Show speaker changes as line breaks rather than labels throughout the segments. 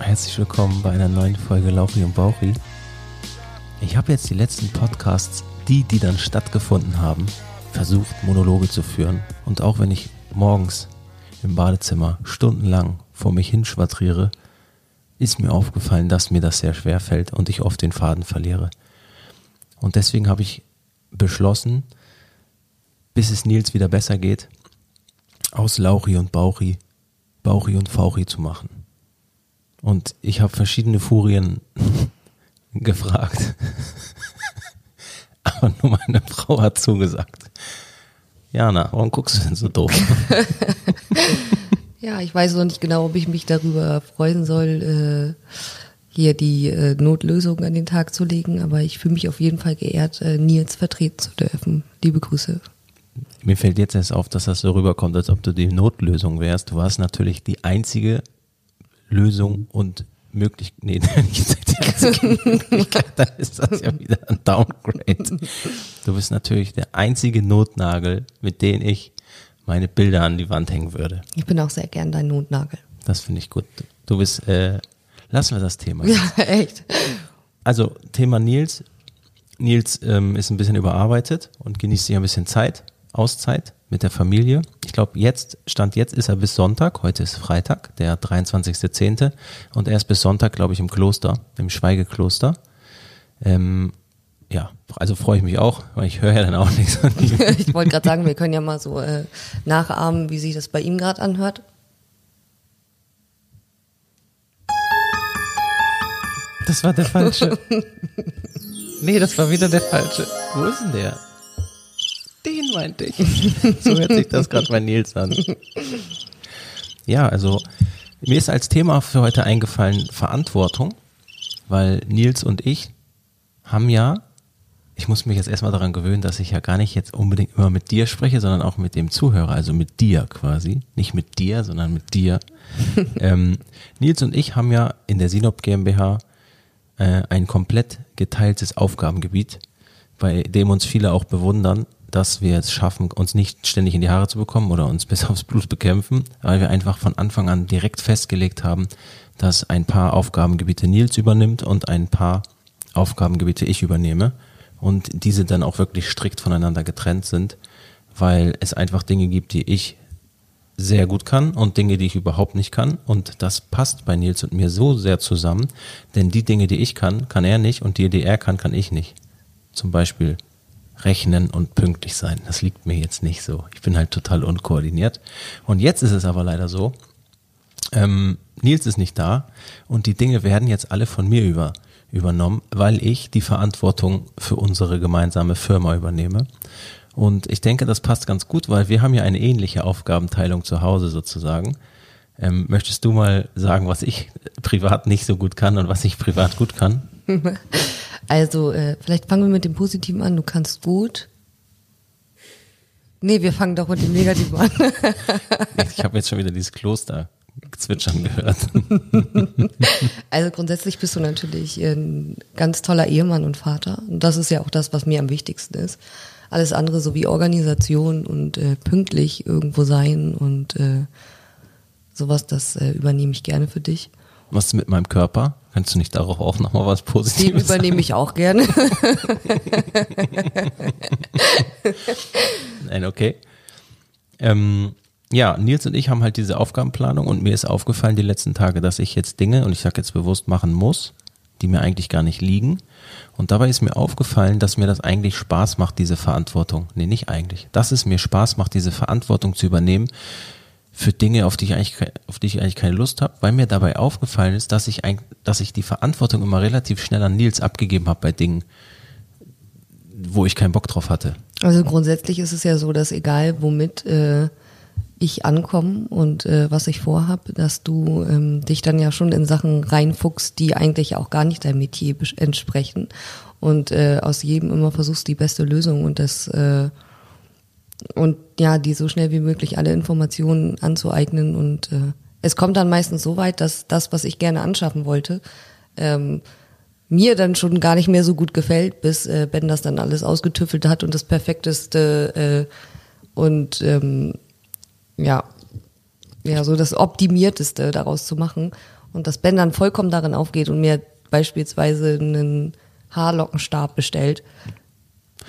Herzlich willkommen bei einer neuen Folge Lauchi und Bauchi. Ich habe jetzt die letzten Podcasts, die, die dann stattgefunden haben, versucht, Monologe zu führen. Und auch wenn ich morgens im Badezimmer stundenlang vor mich hinschwadriere, ist mir aufgefallen, dass mir das sehr schwer fällt und ich oft den Faden verliere. Und deswegen habe ich beschlossen, bis es Nils wieder besser geht, aus Lauchi und Bauchi, Bauchi und Fauchi zu machen. Und ich habe verschiedene Furien gefragt. Aber nur meine Frau hat zugesagt. Jana, warum guckst du denn so doof?
ja, ich weiß noch nicht genau, ob ich mich darüber freuen soll, äh, hier die äh, Notlösung an den Tag zu legen, aber ich fühle mich auf jeden Fall geehrt, äh, Nils vertreten zu dürfen. Liebe Grüße.
Mir fällt jetzt erst auf, dass das so rüberkommt, als ob du die Notlösung wärst. Du warst natürlich die einzige Lösung und möglich, nee, dann ist das ja wieder ein Downgrade. Du bist natürlich der einzige Notnagel, mit dem ich meine Bilder an die Wand hängen würde.
Ich bin auch sehr gern dein Notnagel.
Das finde ich gut. Du bist, äh, lassen wir das Thema.
Jetzt. Ja, echt.
Also, Thema Nils. Nils ähm, ist ein bisschen überarbeitet und genießt sich ein bisschen Zeit, Auszeit mit der Familie. Ich glaube, jetzt, Stand jetzt ist er bis Sonntag, heute ist Freitag, der 23.10. Und er ist bis Sonntag, glaube ich, im Kloster, im Schweigekloster. Ähm, ja, also freue ich mich auch, weil ich höre ja dann auch nichts
ich wollte gerade sagen, wir können ja mal so äh, nachahmen, wie sich das bei ihm gerade anhört.
Das war der falsche. nee, das war wieder der falsche. Wo ist denn der? Den meinte ich. so hört sich das gerade bei Nils an. Ja, also mir ist als Thema für heute eingefallen Verantwortung, weil Nils und ich haben ja, ich muss mich jetzt erstmal daran gewöhnen, dass ich ja gar nicht jetzt unbedingt immer mit dir spreche, sondern auch mit dem Zuhörer, also mit dir quasi. Nicht mit dir, sondern mit dir. ähm, Nils und ich haben ja in der Sinop GmbH äh, ein komplett geteiltes Aufgabengebiet, bei dem uns viele auch bewundern, dass wir es schaffen, uns nicht ständig in die Haare zu bekommen oder uns bis aufs Blut bekämpfen, weil wir einfach von Anfang an direkt festgelegt haben, dass ein paar Aufgabengebiete Nils übernimmt und ein paar Aufgabengebiete ich übernehme und diese dann auch wirklich strikt voneinander getrennt sind, weil es einfach Dinge gibt, die ich sehr gut kann und Dinge, die ich überhaupt nicht kann. Und das passt bei Nils und mir so sehr zusammen, denn die Dinge, die ich kann, kann er nicht und die, die er kann, kann ich nicht. Zum Beispiel rechnen und pünktlich sein. Das liegt mir jetzt nicht so. Ich bin halt total unkoordiniert. Und jetzt ist es aber leider so, ähm, Nils ist nicht da und die Dinge werden jetzt alle von mir über, übernommen, weil ich die Verantwortung für unsere gemeinsame Firma übernehme. Und ich denke, das passt ganz gut, weil wir haben ja eine ähnliche Aufgabenteilung zu Hause sozusagen. Ähm, möchtest du mal sagen, was ich privat nicht so gut kann und was ich privat gut kann?
Also, äh, vielleicht fangen wir mit dem Positiven an. Du kannst gut. Nee, wir fangen doch mit dem Negativen an.
ich habe jetzt schon wieder dieses Kloster zwitschern gehört.
also grundsätzlich bist du natürlich ein ganz toller Ehemann und Vater. Und das ist ja auch das, was mir am wichtigsten ist. Alles andere, so wie Organisation und äh, pünktlich irgendwo sein und äh, sowas, das äh, übernehme ich gerne für dich.
Was ist mit meinem Körper? Kannst du nicht darauf auch nochmal was Positives
Den übernehme ich auch gerne.
Nein, okay. Ähm, ja, Nils und ich haben halt diese Aufgabenplanung und mir ist aufgefallen die letzten Tage, dass ich jetzt Dinge, und ich sage jetzt bewusst, machen muss, die mir eigentlich gar nicht liegen. Und dabei ist mir aufgefallen, dass mir das eigentlich Spaß macht, diese Verantwortung. Nee, nicht eigentlich. Dass es mir Spaß macht, diese Verantwortung zu übernehmen für Dinge, auf die ich eigentlich, auf die ich eigentlich keine Lust habe, weil mir dabei aufgefallen ist, dass ich, ein, dass ich die Verantwortung immer relativ schnell an Nils abgegeben habe bei Dingen, wo ich keinen Bock drauf hatte.
Also grundsätzlich ist es ja so, dass egal womit äh, ich ankomme und äh, was ich vorhab, dass du ähm, dich dann ja schon in Sachen reinfuchst, die eigentlich auch gar nicht deinem Metier entsprechen und äh, aus jedem immer versuchst die beste Lösung und das äh, und ja, die so schnell wie möglich alle Informationen anzueignen und äh, es kommt dann meistens so weit, dass das, was ich gerne anschaffen wollte, ähm, mir dann schon gar nicht mehr so gut gefällt, bis äh, Ben das dann alles ausgetüffelt hat und das perfekteste äh, und ähm, ja, ja, so das Optimierteste daraus zu machen. und dass Ben dann vollkommen darin aufgeht und mir beispielsweise einen Haarlockenstab bestellt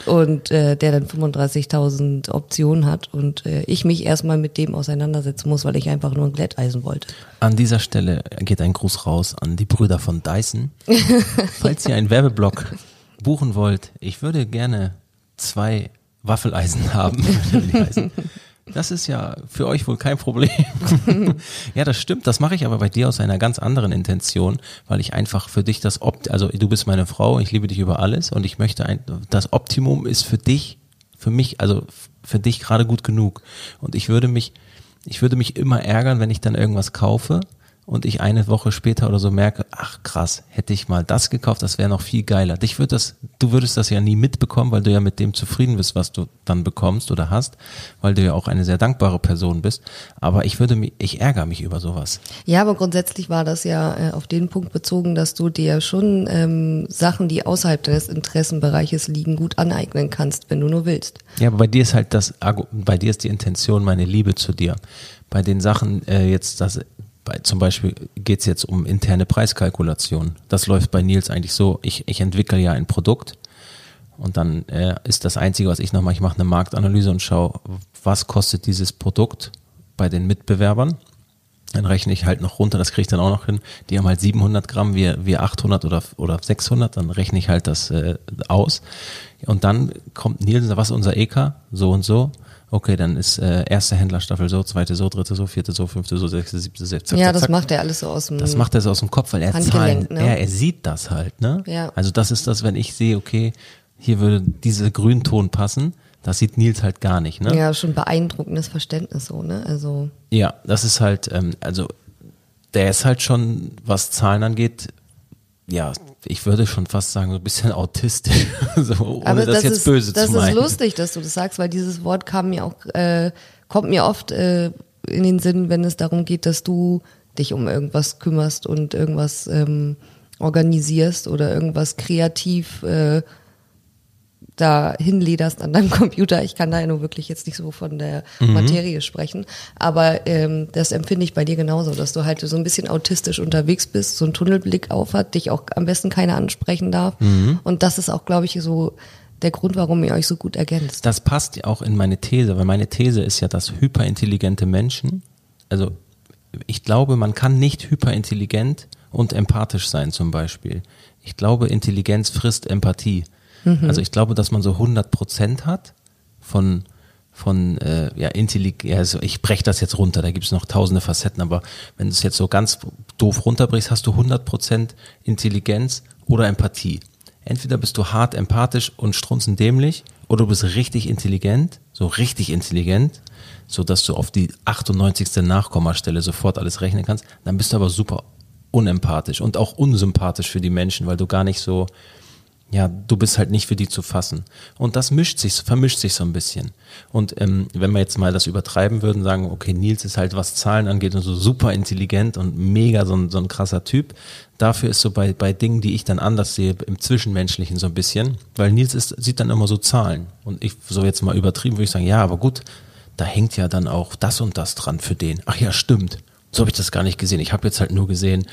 und äh, der dann 35.000 Optionen hat und äh, ich mich erstmal mit dem auseinandersetzen muss, weil ich einfach nur ein Glätteisen wollte.
An dieser Stelle geht ein Gruß raus an die Brüder von Dyson. Falls ihr einen Werbeblock buchen wollt, ich würde gerne zwei Waffeleisen haben. Das ist ja für euch wohl kein Problem. ja, das stimmt. Das mache ich aber bei dir aus einer ganz anderen Intention, weil ich einfach für dich das Opt, also du bist meine Frau, ich liebe dich über alles und ich möchte ein, das Optimum ist für dich, für mich, also für dich gerade gut genug. Und ich würde mich, ich würde mich immer ärgern, wenn ich dann irgendwas kaufe und ich eine Woche später oder so merke, ach krass, hätte ich mal das gekauft, das wäre noch viel geiler. Dich würde das, du würdest das ja nie mitbekommen, weil du ja mit dem zufrieden bist, was du dann bekommst oder hast, weil du ja auch eine sehr dankbare Person bist. Aber ich würde mich, ich ärgere mich über sowas.
Ja, aber grundsätzlich war das ja äh, auf den Punkt bezogen, dass du dir schon ähm, Sachen, die außerhalb deines Interessenbereiches liegen, gut aneignen kannst, wenn du nur willst.
Ja, aber bei dir ist halt das, bei dir ist die Intention meine Liebe zu dir bei den Sachen äh, jetzt, das bei, zum Beispiel geht es jetzt um interne Preiskalkulation. Das läuft bei Nils eigentlich so, ich, ich entwickle ja ein Produkt und dann äh, ist das Einzige, was ich noch mache, ich mache eine Marktanalyse und schaue, was kostet dieses Produkt bei den Mitbewerbern. Dann rechne ich halt noch runter, das kriege ich dann auch noch hin. Die haben halt 700 Gramm, wir, wir 800 oder, oder 600, dann rechne ich halt das äh, aus. Und dann kommt Nils, was ist unser EK? So und so okay, dann ist äh, erste Händlerstaffel so, zweite so, dritte so, vierte so, fünfte so, sechste, siebte, sechste.
Ja, das macht er alles so aus dem
Das macht er so aus dem Kopf, weil er Zahlen, ne? er, er sieht das halt, ne?
Ja.
Also das ist das, wenn ich sehe, okay, hier würde dieser Grünton passen, das sieht Nils halt gar nicht, ne?
Ja, schon beeindruckendes Verständnis so, ne? Also.
Ja, das ist halt, ähm, also der ist halt schon, was Zahlen angeht, ja, ich würde schon fast sagen, so ein bisschen autistisch, so, ohne
Aber
das,
das
jetzt
ist,
böse
das
zu meinen.
ist lustig, dass du das sagst, weil dieses Wort kam mir auch, äh, kommt mir oft äh, in den Sinn, wenn es darum geht, dass du dich um irgendwas kümmerst und irgendwas ähm, organisierst oder irgendwas kreativ äh, da hinlederst an deinem Computer. Ich kann da ja nur wirklich jetzt nicht so von der
Mhm.
Materie sprechen, aber ähm, das empfinde ich bei dir genauso, dass du halt so ein bisschen autistisch unterwegs bist, so einen Tunnelblick auf hat, dich auch am besten keiner ansprechen darf.
Mhm.
Und das ist auch, glaube ich, so der Grund, warum ihr euch so gut ergänzt.
Das passt ja auch in meine These, weil meine These ist ja, dass hyperintelligente Menschen, also ich glaube, man kann nicht hyperintelligent und empathisch sein zum Beispiel. Ich glaube, Intelligenz frisst Empathie. Also ich glaube, dass man so 100 Prozent hat von von äh, ja, Intelligenz, also ich breche das jetzt runter, da gibt es noch tausende Facetten, aber wenn du es jetzt so ganz doof runterbrichst, hast du 100% Intelligenz oder Empathie. Entweder bist du hart empathisch und strunzendämlich oder du bist richtig intelligent, so richtig intelligent, so dass du auf die 98. Nachkommastelle sofort alles rechnen kannst, dann bist du aber super unempathisch und auch unsympathisch für die Menschen, weil du gar nicht so, ja, du bist halt nicht für die zu fassen. Und das mischt sich, vermischt sich so ein bisschen. Und ähm, wenn wir jetzt mal das übertreiben würden, sagen, okay, Nils ist halt, was Zahlen angeht, und so super intelligent und mega so ein, so ein krasser Typ. Dafür ist so bei, bei Dingen, die ich dann anders sehe, im Zwischenmenschlichen so ein bisschen, weil Nils ist, sieht dann immer so Zahlen. Und ich, so jetzt mal übertrieben, würde ich sagen, ja, aber gut, da hängt ja dann auch das und das dran für den. Ach ja, stimmt. So habe ich das gar nicht gesehen. Ich habe jetzt halt nur gesehen,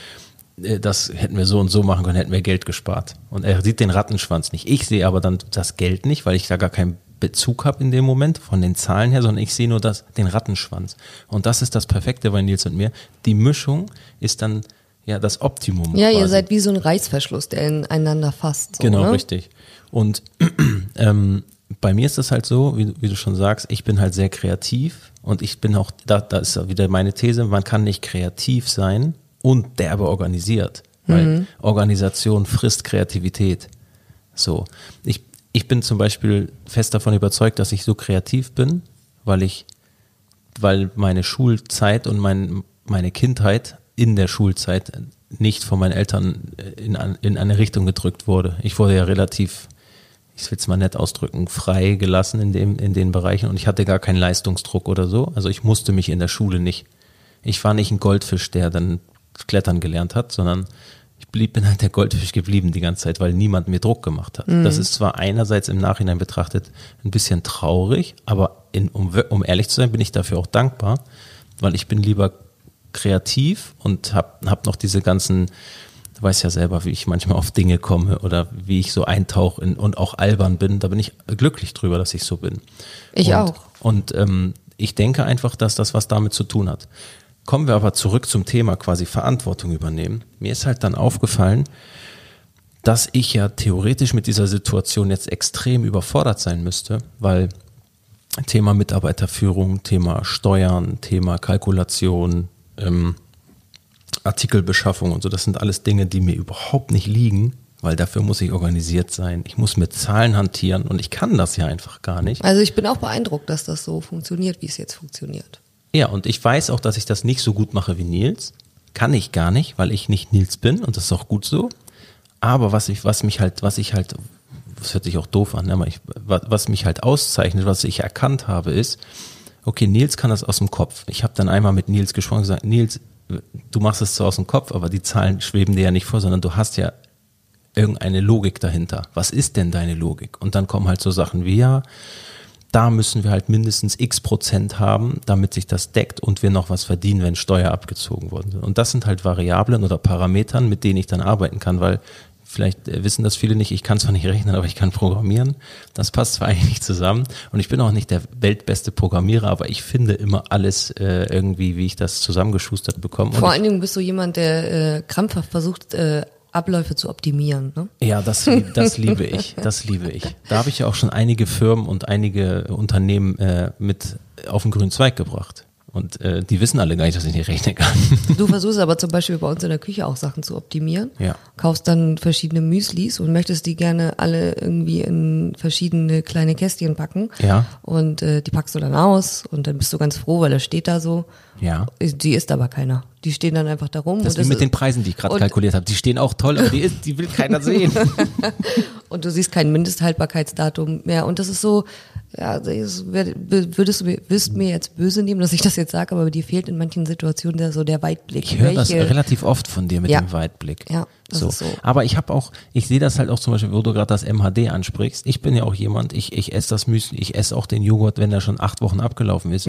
das hätten wir so und so machen können, hätten wir Geld gespart. Und er sieht den Rattenschwanz nicht. Ich sehe aber dann das Geld nicht, weil ich da gar keinen Bezug habe in dem Moment von den Zahlen her, sondern ich sehe nur das, den Rattenschwanz. Und das ist das Perfekte bei Nils und mir. Die Mischung ist dann ja das Optimum.
Ja, ihr
quasi.
seid wie so ein Reißverschluss, der ineinander fasst. So,
Genau,
ne?
richtig. Und ähm, bei mir ist das halt so, wie, wie du schon sagst, ich bin halt sehr kreativ und ich bin auch, da, da ist wieder meine These, man kann nicht kreativ sein und derbe organisiert, weil Organisation frisst Kreativität. So, ich, ich bin zum Beispiel fest davon überzeugt, dass ich so kreativ bin, weil ich, weil meine Schulzeit und mein, meine Kindheit in der Schulzeit nicht von meinen Eltern in, an- in eine Richtung gedrückt wurde. Ich wurde ja relativ, ich will es mal nett ausdrücken, frei gelassen in, dem, in den Bereichen und ich hatte gar keinen Leistungsdruck oder so. Also ich musste mich in der Schule nicht. Ich war nicht ein Goldfisch, der dann klettern gelernt hat, sondern ich blieb, bin halt der Goldfisch geblieben die ganze Zeit, weil niemand mir Druck gemacht hat. Das ist zwar einerseits im Nachhinein betrachtet ein bisschen traurig, aber in, um, um ehrlich zu sein, bin ich dafür auch dankbar, weil ich bin lieber kreativ und habe hab noch diese ganzen, du weißt ja selber, wie ich manchmal auf Dinge komme oder wie ich so eintauche in, und auch albern bin. Da bin ich glücklich drüber, dass ich so bin.
Ich
und,
auch.
Und ähm, ich denke einfach, dass das was damit zu tun hat. Kommen wir aber zurück zum Thema quasi Verantwortung übernehmen. Mir ist halt dann aufgefallen, dass ich ja theoretisch mit dieser Situation jetzt extrem überfordert sein müsste, weil Thema Mitarbeiterführung, Thema Steuern, Thema Kalkulation, ähm, Artikelbeschaffung und so, das sind alles Dinge, die mir überhaupt nicht liegen, weil dafür muss ich organisiert sein. Ich muss mit Zahlen hantieren und ich kann das ja einfach gar nicht.
Also ich bin auch beeindruckt, dass das so funktioniert, wie es jetzt funktioniert.
Ja, und ich weiß auch, dass ich das nicht so gut mache wie Nils. Kann ich gar nicht, weil ich nicht Nils bin und das ist auch gut so. Aber was ich, was mich halt, was ich halt, das hört sich auch doof an, ne, aber ich, was mich halt auszeichnet, was ich erkannt habe, ist, okay, Nils kann das aus dem Kopf. Ich habe dann einmal mit Nils gesprochen und gesagt, Nils, du machst es zwar aus dem Kopf, aber die Zahlen schweben dir ja nicht vor, sondern du hast ja irgendeine Logik dahinter. Was ist denn deine Logik? Und dann kommen halt so Sachen wie, ja, da müssen wir halt mindestens x Prozent haben, damit sich das deckt und wir noch was verdienen, wenn Steuer abgezogen worden sind. Und das sind halt Variablen oder Parametern, mit denen ich dann arbeiten kann, weil vielleicht äh, wissen das viele nicht, ich kann zwar nicht rechnen, aber ich kann programmieren. Das passt zwar eigentlich nicht zusammen und ich bin auch nicht der weltbeste Programmierer, aber ich finde immer alles äh, irgendwie, wie ich das zusammengeschustert bekomme.
Vor allen Dingen bist du jemand, der äh, krampfhaft versucht, äh, Abläufe zu optimieren. Ne?
Ja, das, das liebe ich. Das liebe ich. Da habe ich ja auch schon einige Firmen und einige Unternehmen äh, mit auf den grünen Zweig gebracht. Und äh, die wissen alle gar nicht, dass ich nicht rechnen kann.
Du versuchst aber zum Beispiel bei uns in der Küche auch Sachen zu optimieren.
Ja.
Kaufst dann verschiedene Müslis und möchtest die gerne alle irgendwie in verschiedene kleine Kästchen packen.
Ja.
Und äh, die packst du dann aus und dann bist du ganz froh, weil das steht da so.
Ja.
Die isst aber keiner. Die stehen dann einfach da rum.
Das
und
ist wie mit den Preisen, die ich gerade kalkuliert habe. Die stehen auch toll, aber die, ist, die will keiner sehen.
Und du siehst kein Mindesthaltbarkeitsdatum mehr. Und das ist so, ja, das wär- würdest du mir- wirst mir jetzt böse nehmen, dass ich das jetzt sage, aber dir fehlt in manchen Situationen der, so der Weitblick.
Ich höre das relativ oft von dir mit
Ja.
dem Weitblick.
Ja,
so.
so.
Aber ich habe auch, ich sehe das halt auch zum Beispiel, wo du gerade das MHD ansprichst. Ich bin ja auch jemand, ich, ich esse das Müsli, ich esse auch den Joghurt, wenn der schon acht Wochen abgelaufen ist,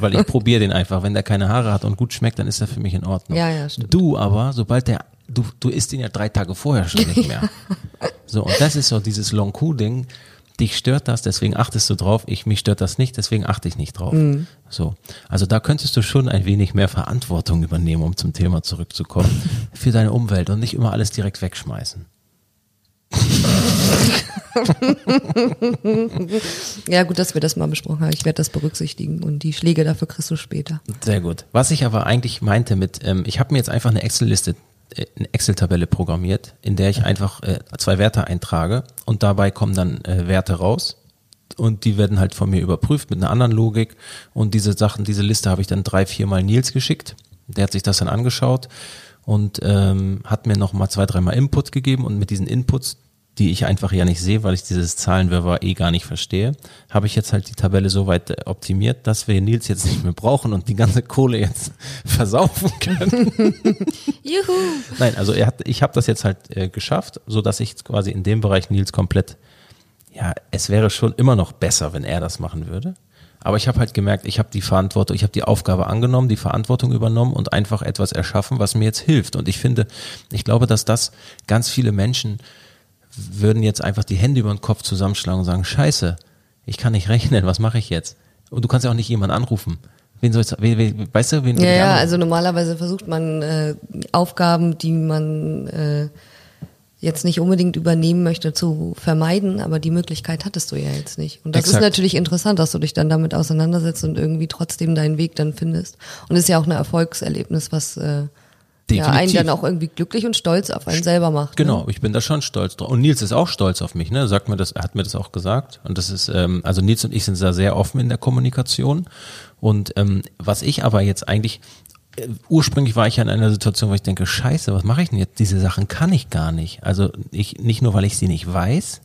weil ich probiere den einfach. Wenn der keine Haare hat und gut schmeckt, dann ist er für mich in Ordnung.
Ja, ja, stimmt.
Du aber, sobald der, du, du isst ihn ja drei Tage vorher schon nicht mehr. so, und das ist so dieses Long Q-Ding. Dich stört das, deswegen achtest du drauf. Ich, mich stört das nicht, deswegen achte ich nicht drauf.
Mhm.
So. Also da könntest du schon ein wenig mehr Verantwortung übernehmen, um zum Thema zurückzukommen, für deine Umwelt und nicht immer alles direkt wegschmeißen.
Ja, gut, dass wir das mal besprochen haben. Ich werde das berücksichtigen und die Schläge dafür kriegst du später.
Sehr gut. Was ich aber eigentlich meinte mit, ähm, ich habe mir jetzt einfach eine Excel-Liste, eine Excel-Tabelle programmiert, in der ich einfach äh, zwei Werte eintrage und dabei kommen dann äh, Werte raus und die werden halt von mir überprüft mit einer anderen Logik und diese Sachen, diese Liste habe ich dann drei, viermal Nils geschickt. Der hat sich das dann angeschaut und ähm, hat mir noch mal zwei, dreimal Input gegeben und mit diesen Inputs die ich einfach ja nicht sehe, weil ich dieses Zahlenwirrwarr eh gar nicht verstehe, habe ich jetzt halt die Tabelle so weit äh, optimiert, dass wir Nils jetzt nicht mehr brauchen und die ganze Kohle jetzt versaufen können.
Juhu!
Nein, also er hat, ich habe das jetzt halt äh, geschafft, so dass ich quasi in dem Bereich Nils komplett, ja, es wäre schon immer noch besser, wenn er das machen würde. Aber ich habe halt gemerkt, ich habe die Verantwortung, ich habe die Aufgabe angenommen, die Verantwortung übernommen und einfach etwas erschaffen, was mir jetzt hilft. Und ich finde, ich glaube, dass das ganz viele Menschen würden jetzt einfach die Hände über den Kopf zusammenschlagen und sagen, scheiße, ich kann nicht rechnen, was mache ich jetzt? Und du kannst ja auch nicht jemanden anrufen. Wen soll ich, wen, wen, weißt du, wen
Ja, ja, also normalerweise versucht man äh, Aufgaben, die man äh, jetzt nicht unbedingt übernehmen möchte, zu vermeiden, aber die Möglichkeit hattest du ja jetzt nicht. Und das
Exakt.
ist natürlich interessant, dass du dich dann damit auseinandersetzt und irgendwie trotzdem deinen Weg dann findest. Und ist ja auch ein Erfolgserlebnis, was äh, ja, einen
Definitiv.
dann auch irgendwie glücklich und stolz auf einen selber macht.
Genau,
Ne?
ich bin da schon stolz drauf. Und Nils ist auch stolz auf mich, ne? Sagt mir das, er hat mir das auch gesagt. Und das ist, ähm, also Nils und ich sind da sehr offen in der Kommunikation. Und ähm, was ich aber jetzt eigentlich, äh, ursprünglich war ich ja in einer Situation, wo ich denke, scheiße, was mache ich denn jetzt? Diese Sachen kann ich gar nicht. Also ich, nicht nur, weil ich sie nicht weiß,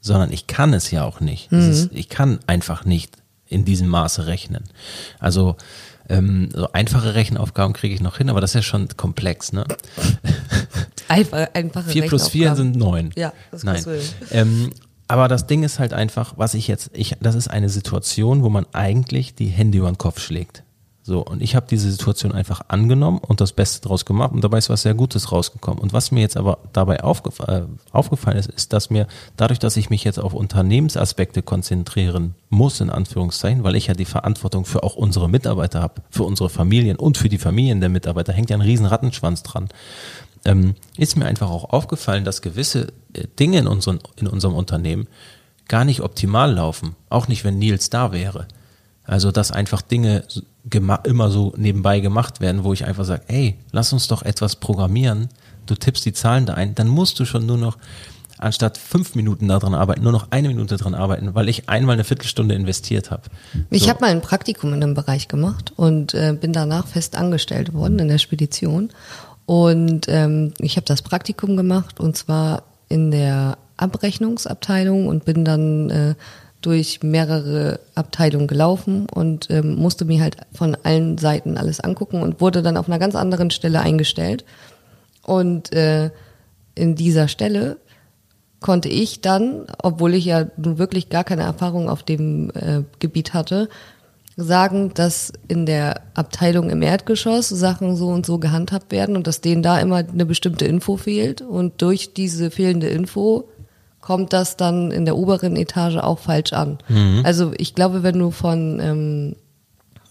sondern ich kann es ja auch nicht. Es ist, ich kann einfach nicht in diesem Maße rechnen. Also ähm, so einfache Rechenaufgaben kriege ich noch hin, aber das ist ja schon komplex, ne?
Einfach, einfache
4 plus 4
Rechenaufgaben.
sind 9.
Ja, das
Nein.
du hin.
Ähm, aber das Ding ist halt einfach, was ich jetzt, ich, das ist eine Situation, wo man eigentlich die Hände über den Kopf schlägt. So, und ich habe diese Situation einfach angenommen und das Beste draus gemacht und dabei ist was sehr Gutes rausgekommen. Und was mir jetzt aber dabei aufgef äh, aufgefallen ist, ist, dass mir dadurch, dass ich mich jetzt auf Unternehmensaspekte konzentrieren muss, in Anführungszeichen, weil ich ja die Verantwortung für auch unsere Mitarbeiter habe, für unsere Familien und für die Familien der Mitarbeiter, hängt ja ein riesen Rattenschwanz dran, ähm, ist mir einfach auch aufgefallen, dass gewisse äh, Dinge in, unseren, in unserem Unternehmen gar nicht optimal laufen. Auch nicht, wenn Nils da wäre. Also, dass einfach Dinge immer so nebenbei gemacht werden, wo ich einfach sage, ey, lass uns doch etwas programmieren. Du tippst die Zahlen da ein, dann musst du schon nur noch anstatt fünf Minuten daran arbeiten, nur noch eine Minute daran arbeiten, weil ich einmal eine Viertelstunde investiert habe.
Ich so. habe mal ein Praktikum in dem Bereich gemacht und äh, bin danach fest angestellt worden in der Spedition. Und ähm, ich habe das Praktikum gemacht und zwar in der Abrechnungsabteilung und bin dann äh, durch mehrere Abteilungen gelaufen und ähm, musste mir halt von allen Seiten alles angucken und wurde dann auf einer ganz anderen Stelle eingestellt. Und äh, in dieser Stelle konnte ich dann, obwohl ich ja nun wirklich gar keine Erfahrung auf dem äh, Gebiet hatte, sagen, dass in der Abteilung im Erdgeschoss Sachen so und so gehandhabt werden und dass denen da immer eine bestimmte Info fehlt. Und durch diese fehlende Info kommt das dann in der oberen Etage auch falsch an. Mhm. Also ich glaube, wenn du von, ähm,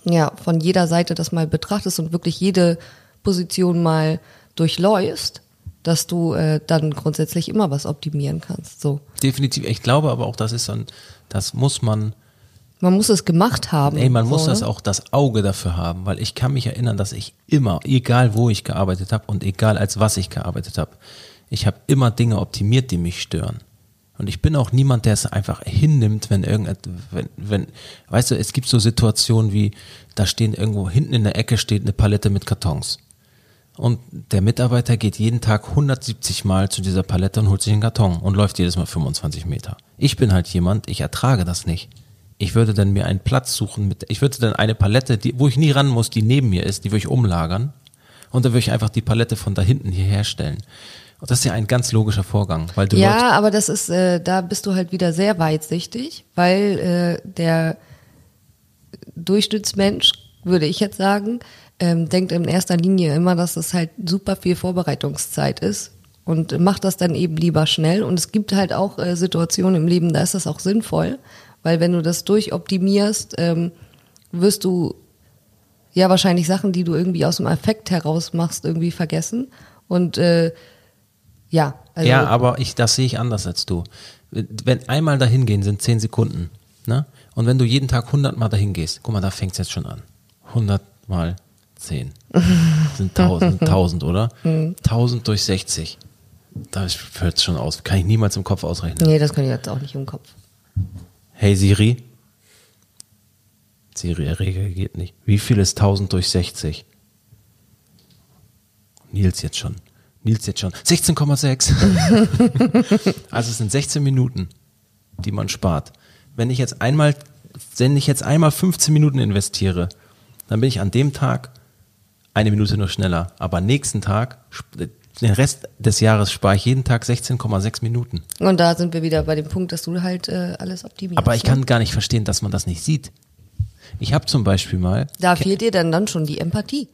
ja, von jeder Seite das mal betrachtest und wirklich jede Position mal durchläufst, dass du äh, dann grundsätzlich immer was optimieren kannst. So.
Definitiv. Ich glaube aber auch, das ist dann, das muss man.
Man muss es gemacht haben.
Ey, man so, muss das auch das Auge dafür haben, weil ich kann mich erinnern, dass ich immer, egal wo ich gearbeitet habe und egal als was ich gearbeitet habe, ich habe immer Dinge optimiert, die mich stören. Und ich bin auch niemand, der es einfach hinnimmt, wenn irgendetwas, wenn, wenn, weißt du, es gibt so Situationen wie, da stehen irgendwo hinten in der Ecke steht eine Palette mit Kartons. Und der Mitarbeiter geht jeden Tag 170 Mal zu dieser Palette und holt sich einen Karton und läuft jedes Mal 25 Meter. Ich bin halt jemand, ich ertrage das nicht. Ich würde dann mir einen Platz suchen mit, ich würde dann eine Palette, die, wo ich nie ran muss, die neben mir ist, die würde ich umlagern. Und dann würde ich einfach die Palette von da hinten hierher stellen. Das ist ja ein ganz logischer Vorgang, weil du
ja, aber das ist, äh, da bist du halt wieder sehr weitsichtig, weil äh, der Durchschnittsmensch, würde ich jetzt sagen, ähm, denkt in erster Linie immer, dass es halt super viel Vorbereitungszeit ist und macht das dann eben lieber schnell. Und es gibt halt auch äh, Situationen im Leben, da ist das auch sinnvoll, weil wenn du das durchoptimierst, ähm, wirst du ja wahrscheinlich Sachen, die du irgendwie aus dem Effekt heraus machst, irgendwie vergessen. Und äh, ja.
Also ja, aber ich, das sehe ich anders als du. Wenn einmal dahin gehen, sind zehn Sekunden. Ne? Und wenn du jeden Tag 100 Mal dahin gehst, guck mal, da fängt es jetzt schon an. 100 mal 10. sind 1000, 1000 oder? 1000 mhm. durch 60. Da fällt es schon aus. Kann ich niemals im Kopf ausrechnen.
Nee, das kann ich jetzt auch nicht im Kopf.
Hey Siri. Siri Erreger geht nicht. Wie viel ist 1000 durch 60? Nils jetzt schon. Nils jetzt schon. 16,6. also es sind 16 Minuten, die man spart. Wenn ich jetzt einmal, wenn ich jetzt einmal 15 Minuten investiere, dann bin ich an dem Tag eine Minute nur schneller. Aber nächsten Tag, den Rest des Jahres spare ich jeden Tag 16,6 Minuten.
Und da sind wir wieder bei dem Punkt, dass du halt äh, alles optimierst.
Aber ich kann ne? gar nicht verstehen, dass man das nicht sieht. Ich habe zum Beispiel mal.
Da fehlt dir dann dann schon die Empathie.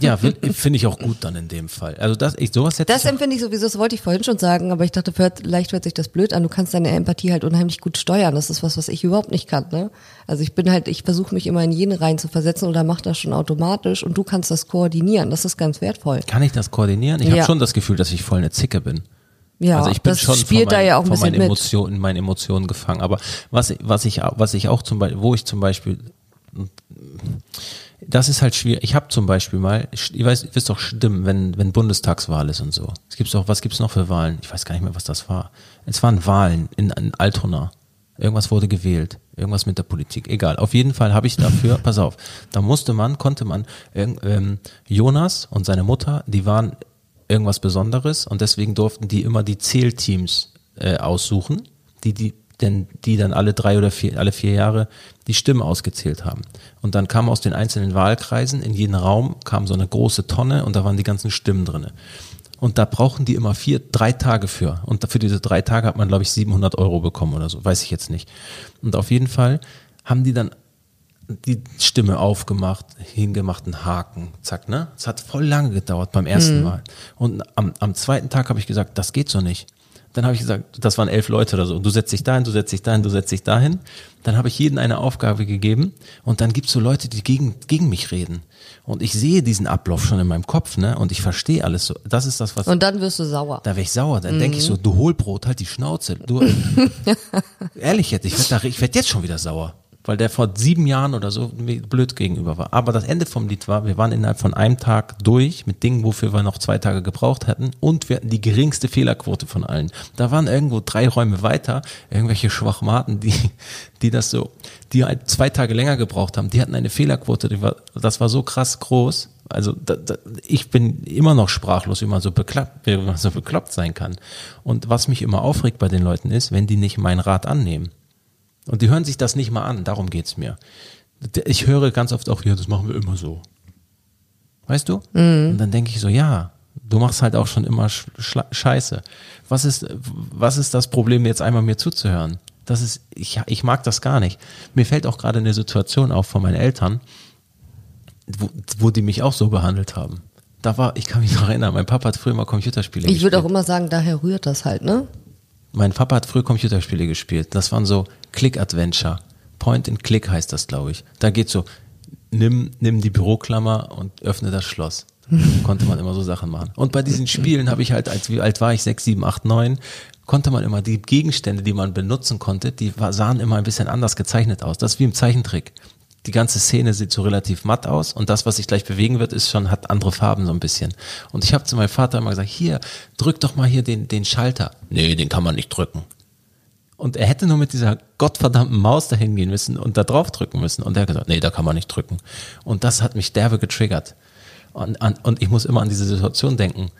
ja, finde ich auch gut dann in dem Fall. Also das, ich sowas
hätte Das empfinde ich sowieso, das wollte ich vorhin schon sagen, aber ich dachte, vielleicht hört sich das blöd an. Du kannst deine Empathie halt unheimlich gut steuern. Das ist was, was ich überhaupt nicht kann. Ne? Also ich bin halt, ich versuche mich immer in jene rein zu versetzen oder mache das schon automatisch und du kannst das koordinieren. Das ist ganz wertvoll.
Kann ich das koordinieren? Ich ja. habe schon das Gefühl, dass ich voll eine Zicke bin.
Ja,
also ich bin schon
spielt von, mein, ja
von meinen Emotionen, in meinen Emotionen gefangen. Aber was, was ich, was ich auch zum Beispiel, wo ich zum Beispiel das ist halt schwierig. Ich habe zum Beispiel mal, ich weiß, wisst doch stimmen, wenn, wenn Bundestagswahl ist und so. Es gibt's doch, was gibt's noch für Wahlen? Ich weiß gar nicht mehr, was das war. Es waren Wahlen in, in Altona. Irgendwas wurde gewählt. Irgendwas mit der Politik. Egal. Auf jeden Fall habe ich dafür, pass auf, da musste man, konnte man, ähm, Jonas und seine Mutter, die waren irgendwas Besonderes und deswegen durften die immer die Zählteams äh, aussuchen, die die denn die dann alle drei oder vier, alle vier Jahre die Stimmen ausgezählt haben. Und dann kam aus den einzelnen Wahlkreisen in jeden Raum kam so eine große Tonne und da waren die ganzen Stimmen drinne. Und da brauchen die immer vier, drei Tage für. Und für diese drei Tage hat man, glaube ich, 700 Euro bekommen oder so. Weiß ich jetzt nicht. Und auf jeden Fall haben die dann die Stimme aufgemacht, hingemacht, einen Haken, zack, ne? Es hat voll lange gedauert beim ersten
Mhm.
Mal. Und am, am zweiten Tag habe ich gesagt, das geht so nicht. Dann habe ich gesagt, das waren elf Leute oder so. Du setzt dich dahin, du setzt dich dahin, du setzt dich dahin. Dann habe ich jedem eine Aufgabe gegeben und dann gibt's so Leute, die gegen, gegen mich reden. Und ich sehe diesen Ablauf schon in meinem Kopf, ne? Und ich verstehe alles so. Das ist das, was
Und dann wirst du sauer.
da wäre ich sauer. Dann denke ich so, du Hohlbrot, halt die Schnauze. Du, ehrlich jetzt, ich werde ich werd jetzt schon wieder sauer. Weil der vor sieben Jahren oder so blöd gegenüber war. Aber das Ende vom Lied war, wir waren innerhalb von einem Tag durch mit Dingen, wofür wir noch zwei Tage gebraucht hätten. Und wir hatten die geringste Fehlerquote von allen. Da waren irgendwo drei Räume weiter, irgendwelche Schwachmaten, die, die das so, die halt zwei Tage länger gebraucht haben. Die hatten eine Fehlerquote, die war, das war so krass groß. Also da, da, ich bin immer noch sprachlos, wie man so bekloppt, wie man so bekloppt sein kann. Und was mich immer aufregt bei den Leuten ist, wenn die nicht meinen Rat annehmen. Und die hören sich das nicht mal an, darum geht's mir. Ich höre ganz oft auch, ja, das machen wir immer so. Weißt du? Und dann denke ich so, ja, du machst halt auch schon immer Scheiße. Was ist, was ist das Problem, jetzt einmal mir zuzuhören? Das ist, ich, ich mag das gar nicht. Mir fällt auch gerade eine Situation auf von meinen Eltern, wo, wo die mich auch so behandelt haben. Da war, ich kann mich noch erinnern, mein Papa hat früher mal Computerspiele
Ich würde
gespielt.
auch immer sagen, daher rührt das halt, ne?
Mein Papa hat früher Computerspiele gespielt. Das waren so Click-Adventure. Point and Click heißt das, glaube ich. Da geht so, nimm, nimm die Büroklammer und öffne das Schloss. Konnte man immer so Sachen machen. Und bei diesen Spielen habe ich halt, als wie alt war ich, sechs, sieben, acht, neun, konnte man immer die Gegenstände, die man benutzen konnte, die sahen immer ein bisschen anders gezeichnet aus. Das ist wie im Zeichentrick. Die ganze Szene sieht so relativ matt aus und das, was sich gleich bewegen wird, ist schon, hat andere Farben so ein bisschen. Und ich habe zu meinem Vater immer gesagt, hier, drück doch mal hier den, den Schalter. Nee, den kann man nicht drücken. Und er hätte nur mit dieser gottverdammten Maus dahin gehen müssen und da drauf drücken müssen. Und er hat gesagt, nee, da kann man nicht drücken. Und das hat mich derbe getriggert. Und, an, und ich muss immer an diese Situation denken,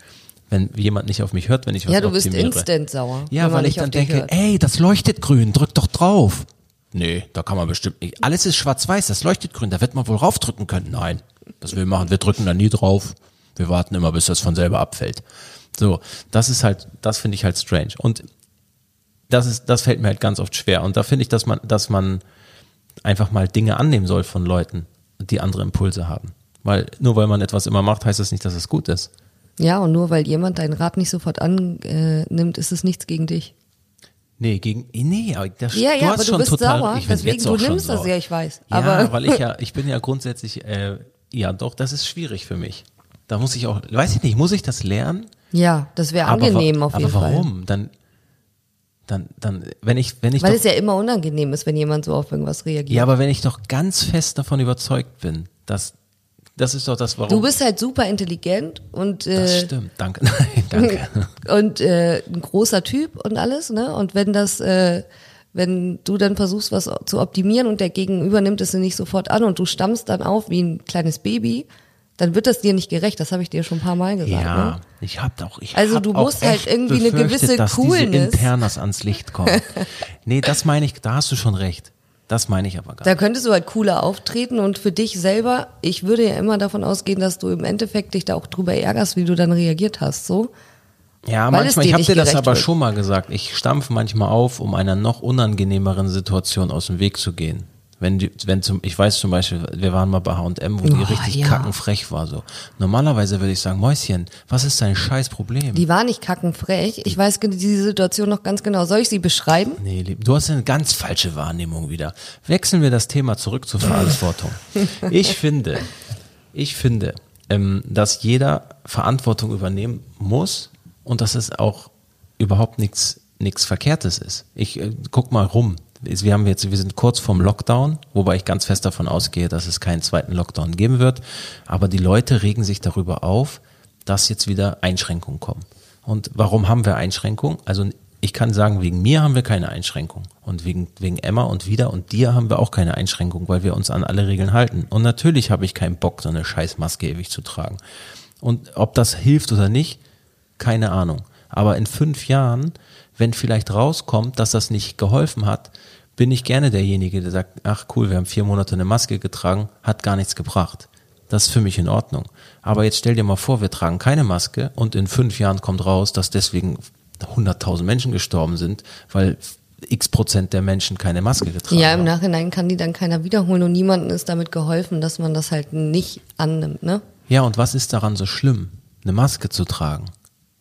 wenn jemand nicht auf mich hört, wenn ich was
Ja, du bist
optimiere.
instant sauer.
Ja, weil ich dann denke,
hört.
ey, das leuchtet grün, drück doch drauf. Nee, da kann man bestimmt nicht. Alles ist schwarz-weiß, das leuchtet grün, da wird man wohl raufdrücken können. Nein, was wir machen, wir drücken da nie drauf. Wir warten immer, bis das von selber abfällt. So, das ist halt, das finde ich halt strange. Und das ist, das fällt mir halt ganz oft schwer. Und da finde ich, dass man, dass man einfach mal Dinge annehmen soll von Leuten, die andere Impulse haben. Weil nur weil man etwas immer macht, heißt das nicht, dass es gut ist.
Ja, und nur weil jemand deinen Rat nicht sofort annimmt, ist es nichts gegen dich.
Nee, gegen, nee, aber das,
Ja,
du
ja,
hast
aber du
schon
bist
total,
sauer,
ich
deswegen,
jetzt
du nimmst das ja, ich weiß.
Ja,
Aber-
weil ich ja, ich bin ja grundsätzlich, äh, ja doch, das ist schwierig für mich. Da muss ich auch, weiß ich nicht, muss ich das lernen?
Ja, das wäre
Aber
angenehm auf jeden
aber
Fall.
warum? Dann, dann, dann, wenn ich, wenn ich
Weil
doch,
es ja immer unangenehm ist, wenn jemand so auf irgendwas reagiert.
ja, aber wenn ich doch ganz fest davon überzeugt bin, dass, das ist doch das, warum.
du bist halt super intelligent und
das
äh,
stimmt, danke, nein, danke.
und äh, ein großer Typ und alles, ne? Und wenn das, äh, wenn du dann versuchst, was zu optimieren und der Gegenüber nimmt es nicht sofort an und du stammst dann auf wie ein kleines Baby, dann wird das dir nicht gerecht. Das habe ich dir schon ein paar Mal gesagt.
Ja,
Ne?
ich hab auch, ich
Also
hab
du musst halt irgendwie eine gewisse
dass
Coolness-
diese Internas ans Licht kommen. nee, das meine ich, da hast du schon recht. Das meine ich aber gar
Da könntest du halt cooler auftreten und für dich selber, ich würde ja immer davon ausgehen, dass du im Endeffekt dich da auch drüber ärgerst, wie du dann reagiert hast, so.
Ja,
Weil
manchmal, ich habe
nicht
dir das aber
wird.
schon mal gesagt. Ich stampfe manchmal auf, um einer noch unangenehmeren Situation aus dem Weg zu gehen. Wenn die, wenn zum, ich weiß zum Beispiel, wir waren mal bei H&M, wo die
Oh,
richtig
ja.
kackenfrech war, so. Normalerweise würde ich sagen, Mäuschen, was ist dein scheiß Problem?
Die war nicht kackenfrech. Ich weiß gen- diese Situation noch ganz genau. Soll ich sie beschreiben?
Nee, lieb, du hast eine ganz falsche Wahrnehmung wieder. Wechseln wir das Thema zurück zur Verantwortung. Ich finde, ich finde, ähm, dass jeder Verantwortung übernehmen muss und dass es auch überhaupt nichts nichts Verkehrtes ist. Ich äh, guck mal rum. Wir haben jetzt, wir sind kurz vorm Lockdown, wobei ich ganz fest davon ausgehe, dass es keinen zweiten Lockdown geben wird. Aber die Leute regen sich darüber auf, dass jetzt wieder Einschränkungen kommen. Und warum haben wir Einschränkungen? Also ich kann sagen, wegen mir haben wir keine Einschränkung. Und wegen, wegen Emma und wieder und dir haben wir auch keine Einschränkung, weil wir uns an alle Regeln halten. Und natürlich habe ich keinen Bock, so eine Scheißmaske ewig zu tragen. Und ob das hilft oder nicht, keine Ahnung. Aber in fünf Jahren, wenn vielleicht rauskommt, dass das nicht geholfen hat, bin ich gerne derjenige, der sagt, ach cool, wir haben vier Monate eine Maske getragen, hat gar nichts gebracht. Das ist für mich in Ordnung. Aber jetzt stell dir mal vor, wir tragen keine Maske und in fünf Jahren kommt raus, dass deswegen 100.000 Menschen gestorben sind, weil x Prozent der Menschen keine Maske getragen
Ja, im
haben.
Nachhinein kann die dann keiner wiederholen und niemandem ist damit geholfen, dass man das halt nicht annimmt, ne?
Ja, und was ist daran so schlimm, eine Maske zu tragen?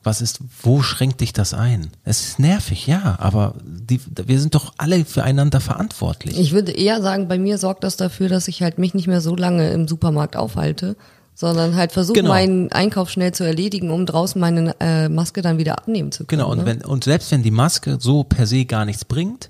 Was ist, wo schränkt dich das ein? Es ist nervig, ja, aber die, wir sind doch alle füreinander verantwortlich.
Ich würde eher sagen, bei mir sorgt das dafür, dass ich halt mich nicht mehr so lange im Supermarkt aufhalte, sondern halt versuche,
Genau.
meinen Einkauf schnell zu erledigen, um draußen meine äh, Maske dann wieder abnehmen zu können.
Genau, und,
ne?
wenn, und selbst wenn die Maske so per se gar nichts bringt,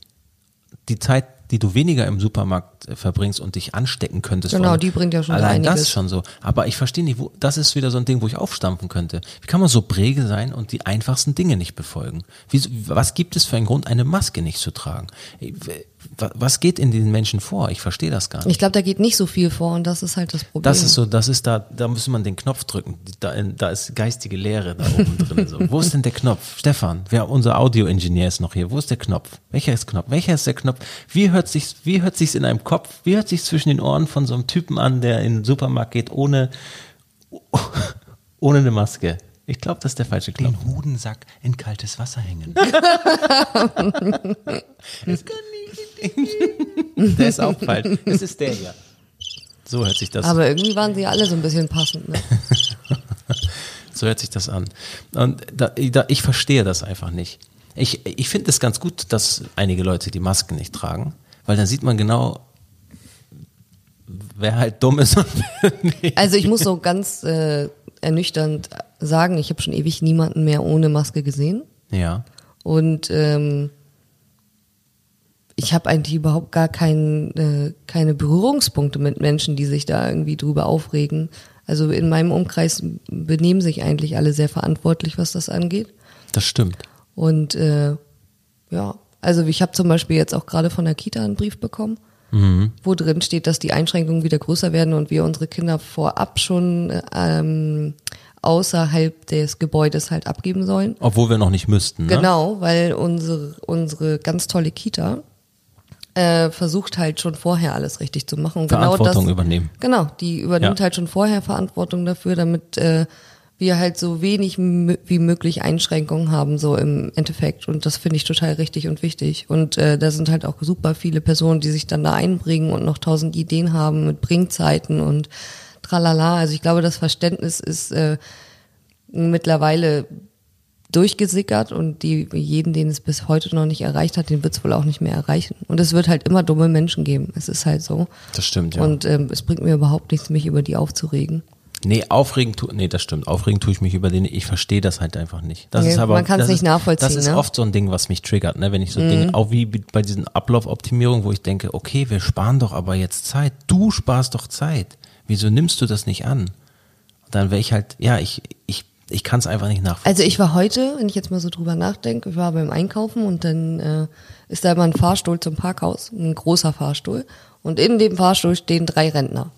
die Zeit, die du weniger im Supermarkt äh, verbringst und dich anstecken könntest.
Genau, die bringt ja schon
Allein
einiges.
das schon so. Aber ich verstehe nicht, wo, das ist wieder so ein Ding, wo ich aufstampfen könnte. Wie kann man so bräge sein und die einfachsten Dinge nicht befolgen? Wie, was gibt es für einen Grund, eine Maske nicht zu tragen? Was geht in den Menschen vor? Ich verstehe das gar nicht.
Ich glaube, da geht nicht so viel vor und das ist halt das Problem.
Das ist so, das ist da, da muss man den Knopf drücken. Da, da ist geistige Leere da oben drin. So. Wo ist denn der Knopf? Stefan, wer, unser Audio-Ingenieur ist noch hier. Wo ist der Knopf? Welcher ist Knopf? Welcher ist der Knopf? Wie hört sich's, wie hört sich's in einem Kopf? Wie hört sich's zwischen den Ohren von so einem Typen an, der in den Supermarkt geht, ohne, ohne eine Maske? Ich glaube, das ist der falsche Knopf.
Den Hodensack in kaltes Wasser hängen.
Der ist auch falsch. Es ist der hier. So hört sich das
Aber irgendwie waren sie alle so ein bisschen passend. Ne?
So hört sich das an. Und da, da, ich verstehe das einfach nicht. Ich, ich finde es ganz gut, dass einige Leute die Masken nicht tragen, weil dann sieht man genau, wer halt dumm ist und wer nicht.
Also ich muss so ganz äh, ernüchternd sagen, ich habe schon ewig niemanden mehr ohne Maske gesehen.
Ja.
Und ähm, ich habe eigentlich überhaupt gar kein, äh, keine Berührungspunkte mit Menschen, die sich da irgendwie drüber aufregen. Also in meinem Umkreis benehmen sich eigentlich alle sehr verantwortlich, was das angeht.
Das stimmt.
Und äh, ja, also ich habe zum Beispiel jetzt auch gerade von der Kita einen Brief bekommen, wo drin steht, dass die Einschränkungen wieder größer werden und wir unsere Kinder vorab schon äh, ähm, außerhalb des Gebäudes halt abgeben sollen.
Obwohl wir noch nicht müssten. Ne?
Genau, weil unsere, unsere ganz tolle Kita äh, versucht halt schon vorher alles richtig zu machen. Und
Verantwortung
genau das,
übernehmen.
Genau, die übernimmt
Ja.
halt schon vorher Verantwortung dafür, damit äh, wir halt so wenig wie möglich Einschränkungen haben, so im Endeffekt. Und das finde ich total richtig und wichtig. Und äh, da sind halt auch super viele Personen, die sich dann da einbringen und noch tausend Ideen haben mit Bringzeiten und tralala. Also ich glaube, das Verständnis ist äh, mittlerweile durchgesickert und die, jeden, den es bis heute noch nicht erreicht hat, den wird es wohl auch nicht mehr erreichen. Und es wird halt immer dumme Menschen geben. Es ist halt so.
Das stimmt, ja.
Und ähm, es bringt mir überhaupt nichts, mich über die aufzuregen.
Nee, aufregend tu, nee, das stimmt. Aufregend tue ich mich über den, ich verstehe das halt einfach nicht. Das
Nee,
ist aber,
man kann's
das
nicht
ist,
nachvollziehen,
Das ist
ne?
oft so ein Ding, was mich triggert, ne, wenn ich so Dinge, auch wie bei diesen Ablaufoptimierungen, wo ich denke, okay, wir sparen doch aber jetzt Zeit. Du sparst doch Zeit. Wieso nimmst du das nicht an? Dann wäre ich halt, ja, ich, ich, ich kann es einfach nicht nachvollziehen.
Also ich war heute, wenn ich jetzt mal so drüber nachdenke, ich war beim Einkaufen und dann äh, ist da immer ein Fahrstuhl zum Parkhaus, ein großer Fahrstuhl. Und in dem Fahrstuhl stehen drei Rentner.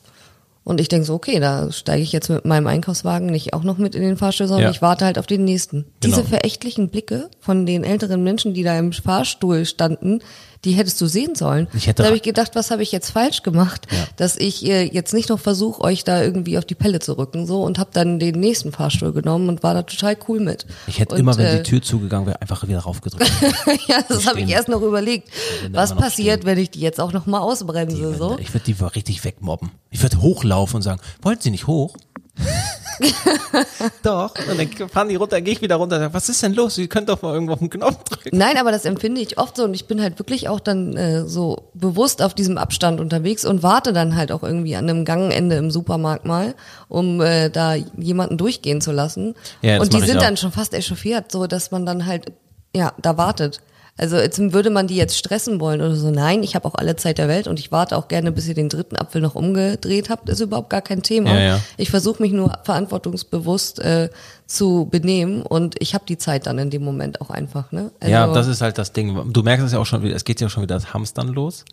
Und ich denke so, okay, da steige ich jetzt mit meinem Einkaufswagen nicht auch noch mit in den Fahrstuhl, sondern
Ja.
ich warte halt auf den nächsten.
Genau.
Diese verächtlichen Blicke von den älteren Menschen, die da im Fahrstuhl standen, die hättest du sehen sollen.
Ich hätte
da habe ich gedacht, was habe ich jetzt falsch gemacht,
Ja.
dass ich äh, jetzt nicht noch versuche, euch da irgendwie auf die Pelle zu rücken, so und habe dann den nächsten Fahrstuhl genommen und war da total cool mit.
Ich hätte
und,
immer, wenn
äh,
die Tür zugegangen wäre, einfach wieder raufgedrückt.
ja, das habe ich erst noch überlegt. Was passiert,
stehen.
wenn ich die jetzt auch noch mal ausbremse? so?
Ich würde die richtig wegmobben. Ich würde hochlaufen und sagen, wollten Sie nicht hoch? doch. Und dann fahren die runter, gehe ich wieder runter und sage, was ist denn los? Sie können doch mal irgendwo auf den Knopf drücken.
Nein, aber das empfinde ich oft so und ich bin halt wirklich auch dann äh, so bewusst auf diesem Abstand unterwegs und warte dann halt auch irgendwie an einem Gangende im Supermarkt mal, um äh, da jemanden durchgehen zu lassen.
Ja, das
und die sind
auch.
dann schon fast echauffiert, so dass man dann halt ja da wartet. Also jetzt würde man die jetzt stressen wollen oder so. Nein, ich habe auch alle Zeit der Welt und ich warte auch gerne, bis ihr den dritten Apfel noch umgedreht habt. Ist überhaupt gar kein Thema.
Ja, ja.
Ich versuche mich nur verantwortungsbewusst äh, zu benehmen und ich habe die Zeit dann in dem Moment auch einfach. Ne?
ja,
Also-
das ist halt das Ding. Du merkst es ja auch schon wieder, es geht ja schon wieder das Hamstern los.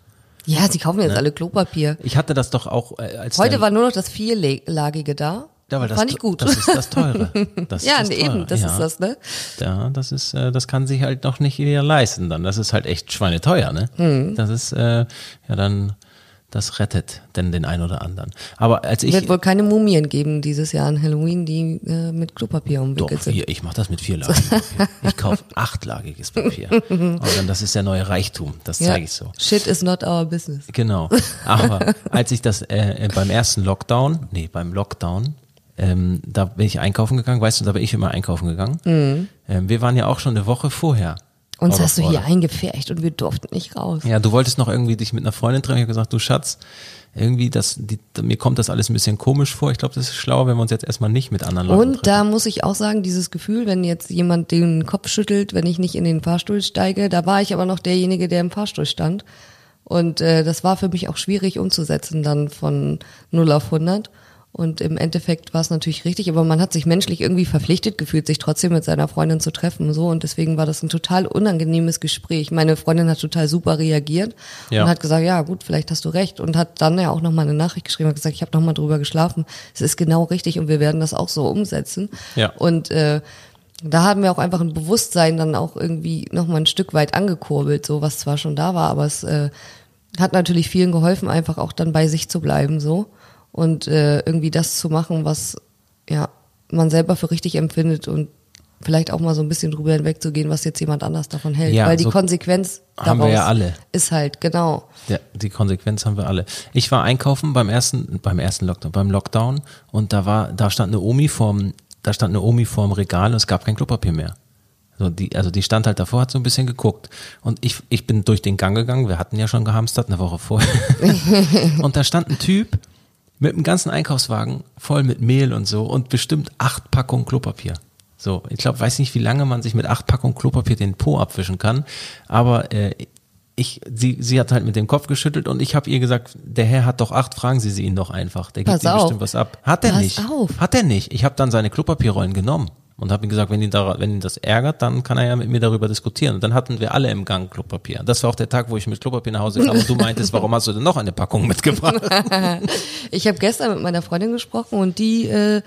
Ja, sie kaufen jetzt alle Klopapier.
Ich hatte das doch auch äh, als
Heute war nur noch das vierlagige da.
Ja, weil das,
Fand ich gut.
Das ist das Teure. Das
ja,
ist das
nee, eben,
Teure.
das
ja.
ist das, ne?
Ja, das ist, äh, das kann sich halt noch nicht jeder leisten dann. Das ist halt echt schweineteuer, ne?
Hm.
Das ist, äh, ja dann, das rettet denn den einen oder anderen. Aber als ich
Wird wohl keine Mumien geben dieses Jahr an Halloween, die äh, mit Klopapier umwickelt
Doch,
sind.
hier, ich mache das mit vierlagig. ich kaufe achtlagiges Papier. Und dann, das ist der neue Reichtum. Das zeige ich so.
Shit is not our business.
Genau. Aber als ich das äh, beim ersten Lockdown, nee, beim Lockdown, ähm, da bin ich einkaufen gegangen, weißt du, da bin ich immer einkaufen gegangen. Ähm, wir waren ja auch schon eine Woche vorher.
Uns hast du hier eingepfercht und wir durften nicht raus.
Ja, du wolltest noch irgendwie dich mit einer Freundin treffen. Ich habe gesagt, du Schatz, irgendwie, das, die, mir kommt das alles ein bisschen komisch vor. Ich glaube, das ist schlauer, wenn wir uns jetzt erstmal nicht mit anderen Leuten
Und
treffen.
da muss ich auch sagen, dieses Gefühl, wenn jetzt jemand den Kopf schüttelt, wenn ich nicht in den Fahrstuhl steige, da war ich aber noch derjenige, der im Fahrstuhl stand. Und äh, das war für mich auch schwierig umzusetzen dann von 0 auf 100. Und im Endeffekt war es natürlich richtig, aber man hat sich menschlich irgendwie verpflichtet gefühlt, sich trotzdem mit seiner Freundin zu treffen. So und deswegen war das ein total unangenehmes Gespräch. Meine Freundin hat total super reagiert
Ja.
und hat gesagt, ja gut, vielleicht hast du recht und hat dann ja auch nochmal eine Nachricht geschrieben und gesagt, ich habe nochmal drüber geschlafen. Es ist genau richtig und wir werden das auch so umsetzen.
Ja.
Und äh, da haben wir auch einfach ein Bewusstsein dann auch irgendwie nochmal ein Stück weit angekurbelt, so was zwar schon da war, aber es äh, hat natürlich vielen geholfen, einfach auch dann bei sich zu bleiben so und äh, irgendwie das zu machen, was ja man selber für richtig empfindet und vielleicht auch mal so ein bisschen drüber hinwegzugehen, was jetzt jemand anders davon hält,
Ja,
weil die
so
Konsequenz
haben
daraus
wir ja alle.
ist halt genau
Ja, die Konsequenz haben wir alle. Ich war einkaufen beim ersten, beim ersten Lockdown, beim Lockdown und da war, da stand eine Omi vorm, da stand eine Omi vorm Regal und es gab kein Klopapier mehr. So, die, also die stand halt davor, hat so ein bisschen geguckt. Und ich, ich bin durch den Gang gegangen, wir hatten ja schon gehamstert, eine Woche vorher. und da stand ein Typ mit einem ganzen Einkaufswagen voll mit Mehl und so und bestimmt acht Packungen Klopapier. So, ich glaube, weiß nicht, wie lange man sich mit acht Packungen Klopapier den Po abwischen kann, aber äh, ich, sie, sie hat halt mit dem Kopf geschüttelt und ich habe ihr gesagt, der Herr hat doch acht, fragen Sie sie ihn doch einfach. Der gibt
Pass
Ihnen
auf.
bestimmt was ab. Hat er
Pass
nicht.
auf.
Hat er nicht. Ich habe dann seine Klopapierrollen genommen und habe ihm gesagt, wenn ihn, da, wenn ihn das ärgert, dann kann er ja mit mir darüber diskutieren. Und dann hatten wir alle im Gang Klopapier. Das war auch der Tag, wo ich mit Klopapier nach Hause kam und du meintest, warum hast du denn noch eine Packung mitgebracht?
Ich habe gestern mit meiner Freundin gesprochen und die äh,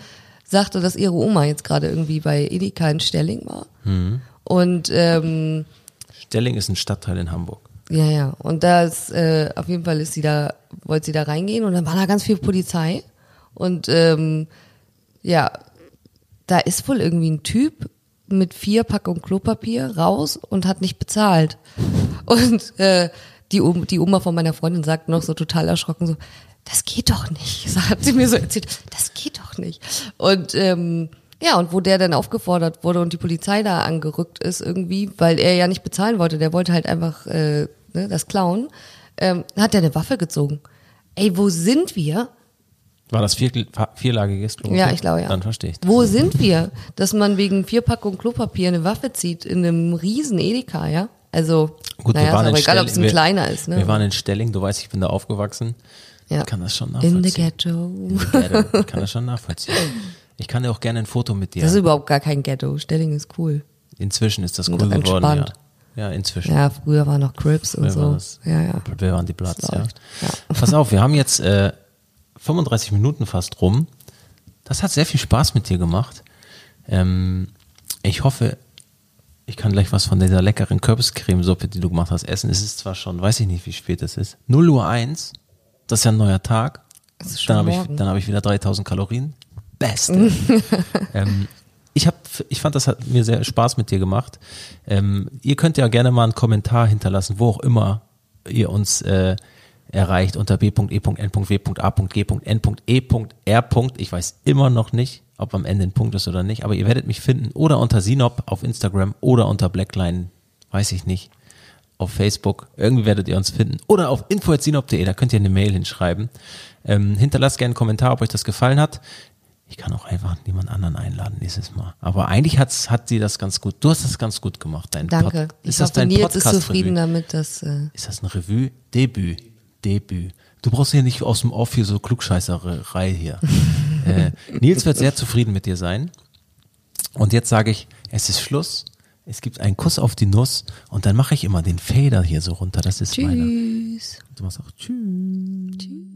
sagte, dass ihre Oma jetzt gerade irgendwie bei Edeka in Stelling war.
Mhm.
Und ähm,
Stelling ist ein Stadtteil in Hamburg.
ja, ja. Und da ist, äh, auf jeden Fall ist sie da, wollte sie da reingehen und dann war da ganz viel Polizei. Und ähm, ja, da ist wohl irgendwie ein Typ mit vier Packungen Klopapier raus und hat nicht bezahlt. Und äh, die, Oma- die Oma von meiner Freundin sagt noch so total erschrocken so, das geht doch nicht. So hat sie mir so erzählt, das geht doch nicht. Und ähm, ja, und wo der dann aufgefordert wurde und die Polizei da angerückt ist irgendwie, weil er ja nicht bezahlen wollte, der wollte halt einfach äh, ne, das klauen, ähm, hat er eine Waffe gezogen. Ey, wo sind wir?
War das vier, vierlagiges Klopapier?
Ja, ich glaube ja.
Dann verstehe ich.
Wo sind wir, dass man wegen vier Packungen Klopapier eine Waffe zieht in einem riesen Edeka, ja? Also,
Gut,
naja,
wir waren
ist aber
in
egal, ob es ein
Stelling- wir-
kleiner ist, ne?
Wir waren in Stelling, du weißt, ich bin da aufgewachsen.
ja.
Ich kann das schon
in the
nachvollziehen.
ghetto.
Ghetto. Ich kann das schon nachvollziehen. Ich kann dir auch gerne ein Foto mit dir.
Das ist überhaupt gar kein Ghetto. Stelling ist cool.
Inzwischen ist das cool
doch
geworden, ja.
entspannt.
Ja, inzwischen.
Ja, früher war noch Crips und so.
das?
Ja, ja.
Wer waren die Platz,
Das
ja.
Ja.
Pass auf, wir haben jetzt äh, 35 Minuten fast rum. Das hat sehr viel Spaß mit dir gemacht. Ähm, ich hoffe, ich kann gleich was von dieser leckeren Kürbiscremesuppe, die du gemacht hast, essen. Es ist zwar schon, weiß ich nicht, wie spät es ist. 0 Uhr 1. Das ist ja ein neuer Tag. Dann habe ich, dann habe ich wieder 3000 Kalorien. Beste. ähm, ich, hab, ich fand, das hat mir sehr Spaß mit dir gemacht. Ähm, ihr könnt ja gerne mal einen Kommentar hinterlassen, wo auch immer ihr uns äh, erreicht, unter b.e.n.w.a.g.n.e.r. Ich weiß immer noch nicht, ob am Ende ein Punkt ist oder nicht, aber ihr werdet mich finden. Oder unter Sinop auf Instagram oder unter Blackline, weiß ich nicht, auf Facebook. Irgendwie werdet ihr uns finden. Oder auf info.sinop.de, da könnt ihr eine Mail hinschreiben. Ähm, hinterlasst gerne einen Kommentar, ob euch das gefallen hat. Ich kann auch einfach niemand anderen einladen nächstes Mal. Aber eigentlich hat's, hat sie das ganz gut. Du hast das ganz gut gemacht. Dein
Danke.
Pod,
Ich
ist das
hoffe,
dein
Nils ist
Podcast
zufrieden damit, dass äh,
Ist das ein Revue? Debüt. Du brauchst hier nicht aus dem Off hier so Klugscheißerei hier. äh, Nils wird sehr zufrieden mit dir sein. Und jetzt sage ich, es ist Schluss. Es gibt einen Kuss auf die Nuss und dann mache ich immer den Fader hier so runter. Das ist meiner.
Tschüss.
Du machst auch Tschüss.
Tschüss.